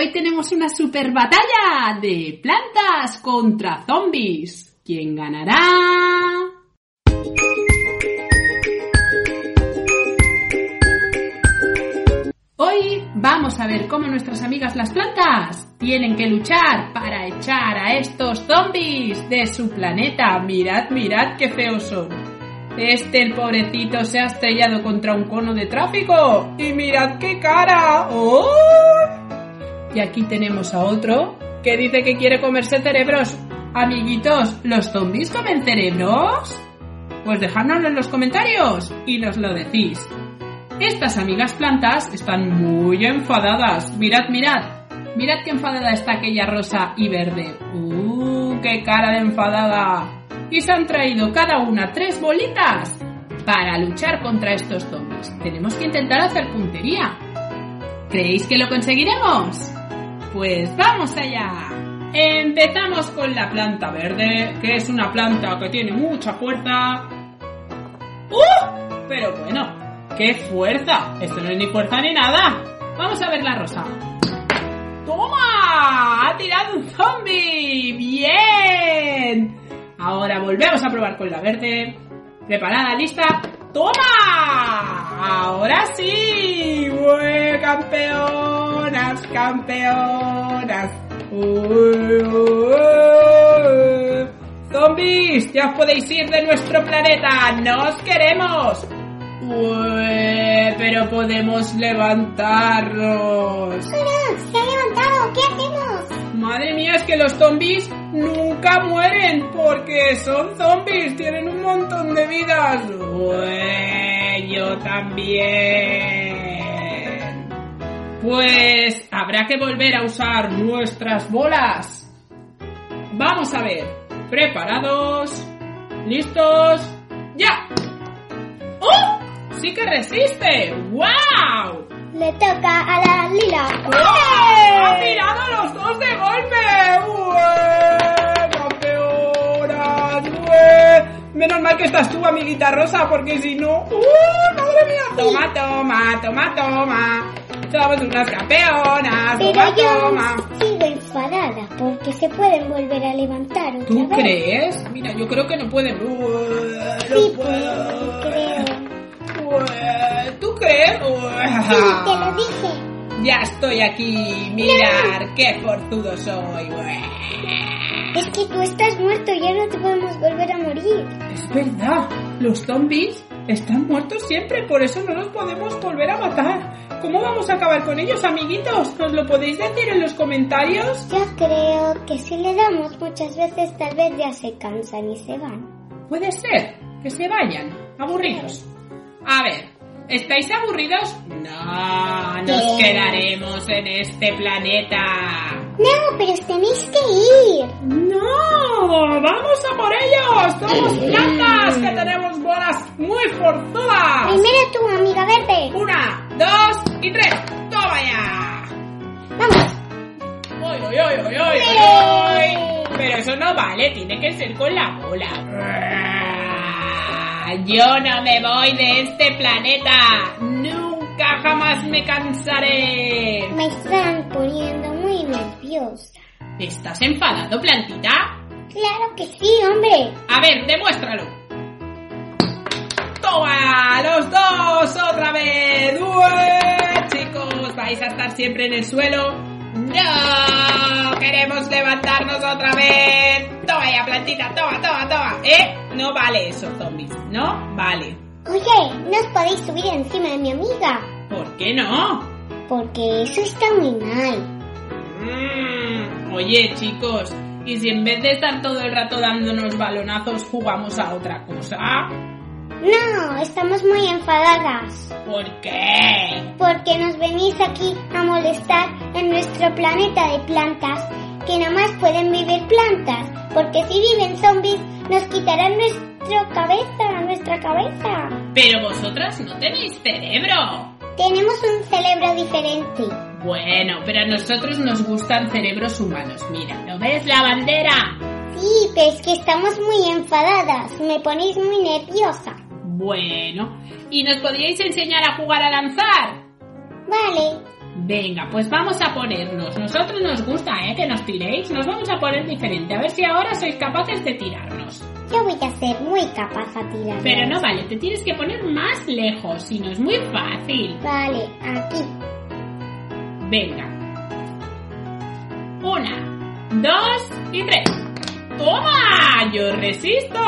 Hoy tenemos una super batalla de plantas contra zombies. ¿Quién ganará? Hoy vamos a ver cómo nuestras amigas las plantas tienen que luchar para echar a estos zombies de su planeta. Mirad, mirad qué feos son. Este, el pobrecito, se ha estrellado contra un cono de tráfico. Y mirad qué cara. ¡Oh! Y aquí tenemos a otro que dice que quiere comerse cerebros. Amiguitos, ¿los zombies comen cerebros? Pues dejadnoslo en los comentarios y nos lo decís. Estas amigas plantas están muy enfadadas. Mirad, mirad. Mirad qué enfadada está aquella rosa y verde. ¡Uh, qué cara de enfadada! Y se han traído cada una tres bolitas para luchar contra estos zombies. Tenemos que intentar hacer puntería. ¿Creéis que lo conseguiremos? Pues vamos allá. Empezamos con la planta verde, que es una planta que tiene mucha fuerza. ¡Uh! Pero bueno, ¡qué fuerza! Esto no es ni fuerza ni nada. Vamos a ver la rosa. ¡Toma! ¡Ha tirado un zombie! ¡Bien! Ahora volvemos a probar con la verde. ¿Preparada? ¿Lista? ¡Toma! ¡Ahora sí! ¡Bue, campeonas! ¡Campeonas! ¡Uy, uy! ¡Zombies! ¡Ya os podéis ir de nuestro planeta! ¡No os queremos! Ué, pero podemos levantarnos. ¡Hola! ¡Se ha levantado! ¿Qué hacemos? Madre mía, es que los zombies nunca mueren porque son zombies, tienen un montón de vidas. Yo también. Pues habrá que volver a usar nuestras bolas. Vamos a ver. ¿Preparados? ¿Listos? ¡Ya! ¡Oh! ¡Sí que resiste! ¡Wow! Le toca a la lila. ¡Ha tirado los dos de golpe! Menos mal que estás tú, amiguita rosa, porque si no... ¡Uh! ¡Madre mía! Toma, toma, toma, toma. Somos unas campeonas. Pero Toma, yo toma. sigo enfadada porque se pueden volver a levantar otra ¿Tú vez. crees? Mira, yo creo que no pueden. Sí, no puedo. creo. ¿Tú crees? Sí, te lo dije. Ya estoy aquí, mirar qué forzudo soy. Es que tú estás muerto, ya no te podemos volver a morir. Es verdad, los zombies están muertos siempre, por eso no los podemos volver a matar. ¿Cómo vamos a acabar con ellos, amiguitos? ¿Nos lo podéis decir en los comentarios? Yo creo que si le damos muchas veces tal vez ya se cansan y se van. Puede ser que se vayan, aburridos. A ver, ¿estáis aburridos? No, nos quedaremos en este planeta. No, pero os tenéis que ir. ¡No! ¡Vamos a por ellos! ¡Somos plantas que tenemos bolas muy forzudas! Primero tú, amiga verde. Una, dos y tres. ¡Toma ya! Vamos. ¡Uy, uy, uy, uy, uy, uy, uy! Pero eso no vale, tiene que ser con la bola. Yo no me voy de este planeta. Nunca jamás me cansaré. Me están poniendo muy nerviosa. ¿Estás enfadado, plantita? Claro que sí, hombre. A ver, demuéstralo. ¡Toma! ¡Los dos otra vez! ¡Ué! Chicos, vais a estar siempre en el suelo. ¡No! ¡Queremos levantarnos otra vez! ¡Toma ya, plantita! ¡Toma, toma, toma! ¿Eh? No vale eso, zombies. ¿No? Vale. Oye, no os podéis subir encima de mi amiga. ¿Por qué no? Porque eso está muy mal. Mm, oye, chicos, ¿y si en vez de estar todo el rato dándonos balonazos jugamos a otra cosa? No, estamos muy enfadadas. ¿Por qué? Porque nos venís aquí a molestar en nuestro planeta de plantas, que nada más pueden vivir plantas. Porque si viven zombies, nos quitarán nuestra cabeza, nuestra cabeza. Pero vosotras no tenéis cerebro. Tenemos un cerebro diferente. Bueno, pero a nosotros nos gustan cerebros humanos. Mira, ¿no ves la bandera? Sí, pero es que estamos muy enfadadas. Me ponéis muy nerviosa. Bueno, ¿y nos podríais enseñar a jugar a lanzar? Vale, Venga, pues vamos a ponernos. Nosotros nos gusta, ¿eh? Que nos tiréis. Nos vamos a poner diferente. A ver si ahora sois capaces de tirarnos. Yo voy a ser muy capaz a tirar. Pero no vale, te tienes que poner más lejos. Si no es muy fácil. Vale, aquí. Venga. Una, dos y tres. ¡Toma! ¡Yo resisto!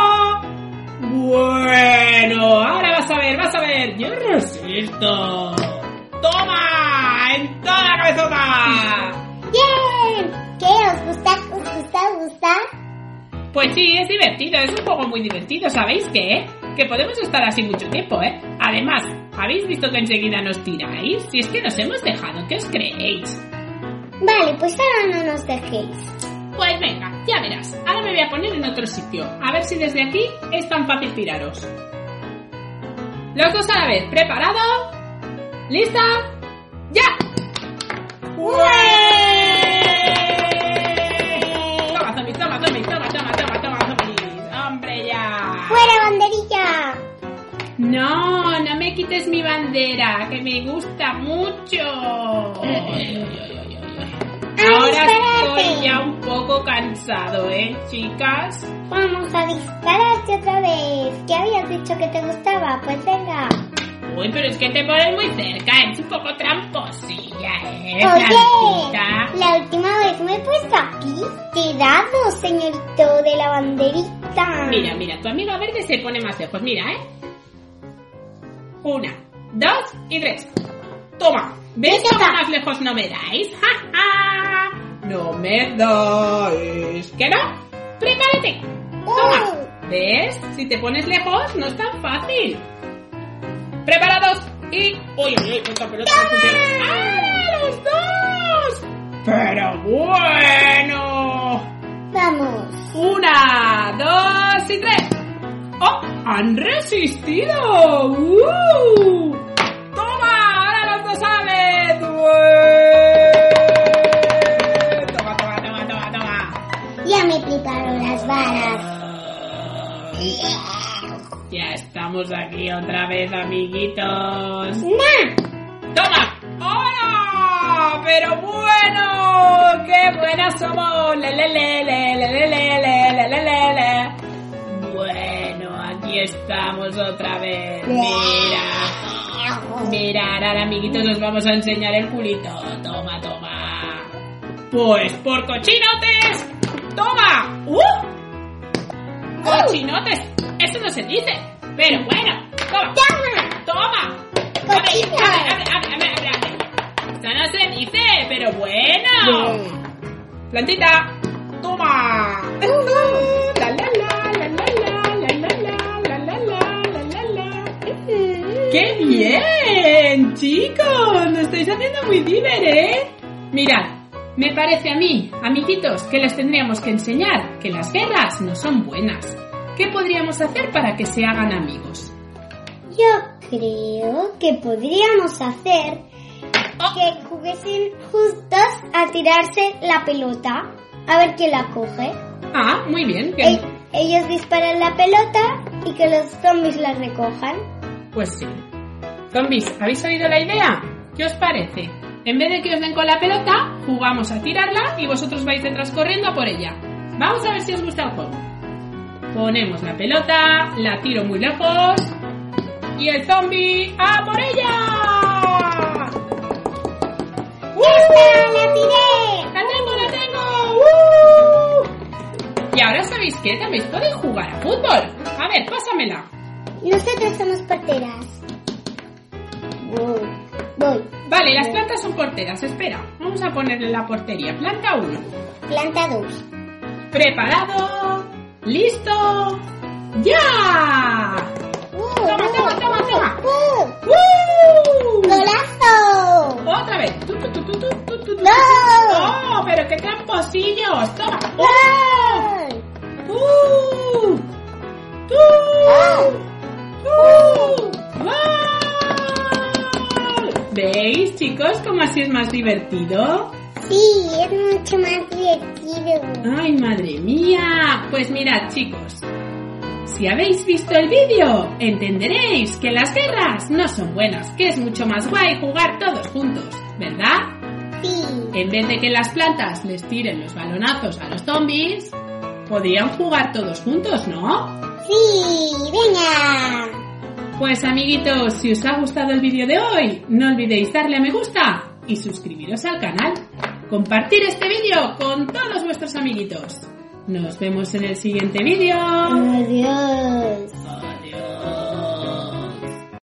Bueno, ahora vas a ver, vas a ver. Yo resisto. ¡Toma! ¡En toda la cabezota! ¡Bien! ¿Qué? ¿Os gusta? ¿Os gusta? ¿Os gusta? Pues sí, es divertido, es un juego muy divertido, ¿sabéis qué? Que podemos estar así mucho tiempo, ¿eh? Además, ¿habéis visto que enseguida nos tiráis? Si es que nos hemos dejado, ¿qué os creéis? Vale, pues ahora no nos dejéis. Pues venga, ya verás. Ahora me voy a poner en otro sitio. A ver si desde aquí es tan fácil tiraros. Los dos a la vez. ¿Preparado? ¿Lista? ¡Ya! Toma, zombies, toma, zombies, toma, toma, toma, toma, zombies. ¡Hombre, ya! ¡Fuera, banderilla! No, no me quites mi bandera, que me gusta mucho. Ahora estoy ya un poco cansado, ¿eh, chicas? Vamos a dispararte otra vez. ¿Qué habías dicho que te gustaba? Pues venga. Uy, pero es que te pones muy cerca, es un poco tramposilla, ¿eh? Oye, Plantita. la última vez me he puesto aquí. Te he dado, señorito de la banderita. Mira, mira, tu amiga verde se pone más lejos, mira, ¿eh? Una, dos y tres. Toma, ¿ves cómo más lejos no me dais? ¡Ja, ja! No me dais. ¿Qué no? ¡Prepárate! Toma. Uh, ¿Ves? Si te pones lejos no es tan fácil. ¿Preparados? Y... ¡Uy, uy, uy! ¡Esta pelota no! ¡Ah, los dos! ¡Pero bueno! vamos. Una, dos y tres. ¡Oh! ¡Han resistido! ¡Uh! Aquí otra vez, amiguitos. ¡Nah! ¡Toma! ¡Hola! ¡Pero bueno! ¡Qué buenas somos! ¡Le, le, le, le, le, le, le, le, le, le, le, le! Bueno, aquí estamos otra vez. Mira. Mira, ahora, amiguitos, os vamos a enseñar el culito. Toma, toma. Pues por cochinotes. ¡Toma! ¡Uh! ¡Cochinotes! Eso no se dice. Pero bueno, toma. ¡Toma! ¡Toma! ¡Abre, abre, abre, abre, abre! Eso no se dice, pero bueno. Plantita, toma. La la la, la la la, la la la, la la la, la la la. ¡Qué bien, chicos! Lo estáis haciendo muy divertido, ¿eh? Mirad, me parece a mí, amiguitos, que les tendríamos que enseñar que las guerras no son buenas. ¿Qué podríamos hacer para que se hagan amigos? Yo creo que podríamos hacer Oh, que juguesen juntos a tirarse la pelota. A ver quién la coge. ah, muy bien. que- E- ellos disparan la pelota y que los zombies la recojan. Pues sí. Zombies, ¿habéis oído la idea? ¿Qué os parece? En vez de que os den con la pelota, jugamos a tirarla y vosotros vais detrás corriendo a por ella. Vamos a ver si os gusta el juego. Ponemos la pelota, la tiro muy lejos y el zombie ¡a por ella! ¡Uh! ¡La tiré! ¡La tengo, la tengo! ¡Uh! Y ahora sabéis qué, también podéis jugar a fútbol. A ver, pásamela. Nosotros somos porteras. Voy. Voy. Vale, las plantas son porteras. Espera, vamos a ponerle la portería. Planta 1. Planta 2. ¿Preparado? ¿Listo? ¡Ya! Toma, toma, toma, toma. ¡Uh! ¡Uh! ¡Golazo! Otra vez. Tu. ¡No! ¡Oh, pero qué tramposillos! ¡Toma! ¡Gol! ¡Uh! ¡Tú! ¡Uh! ¡Gol! ¿Veis, chicos, cómo así es más divertido? Sí, es mucho más divertido. ¡Ay, madre mía! Pues mirad, chicos. Si habéis visto el vídeo, entenderéis que las guerras no son buenas, que es mucho más guay jugar todos juntos, ¿verdad? Sí. En vez de que las plantas les tiren los balonazos a los zombies, podrían jugar todos juntos, ¿no? Sí, venga. Pues amiguitos, si os ha gustado el vídeo de hoy, no olvidéis darle a me gusta y suscribiros al canal. Compartir este vídeo con todos vuestros amiguitos. Nos vemos en el siguiente vídeo. Adiós.